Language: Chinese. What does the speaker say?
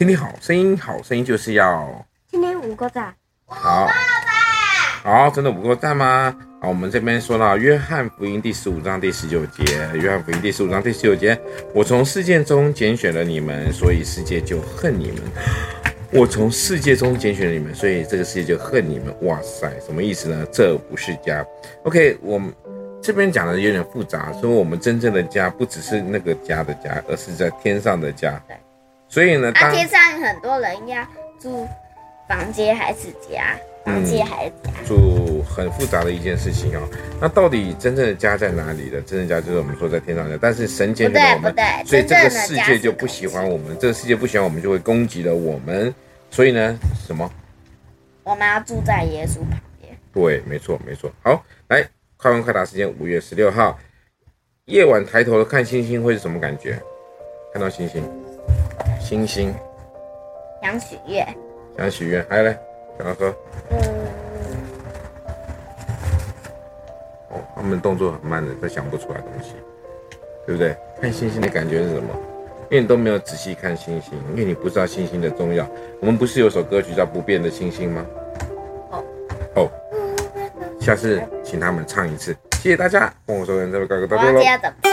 听听好声音，好声音就是要今天五个赞，好，好，真的五个赞吗？好，我们这边说到约翰福音第十五章第十九节，约翰福音第十五章第十九节，我从世界中拣选了你们，所以世界就恨你们。我从世界中拣选了你们，所以这个世界就恨你们。哇塞，什么意思呢？这不是家。OK，我们这边讲的有点复杂，说我们真正的家不只是那个家的家，而是在天上的家。对。所以呢，当天上很多人要住房间还是家？房间还是家？住很复杂的一件事情哦。那到底真正的家在哪里的？真正的家就是我们说在天上的家，但是神拣选了我们，所以这个世界就不喜欢我们，这个世界不喜欢我们就会攻击了我们。所以呢，什么？我们要住在耶稣旁边。对，没错，没错。好，来，快问快答时间，五月十六号，夜晚抬头看星星会是什么感觉？看到星星，星星，想许愿，想许愿，还有嘞，想要喝。嗯。哦，他们动作很慢的，都想不出来东西，对不对？看星星的感觉是什么？因为你都没有仔细看星星，因为你不知道星星的重要。我们不是有首歌曲叫《不变的星星》吗？哦哦，下次请他们唱一次。谢谢大家，跟我说声再见，告个段落喽。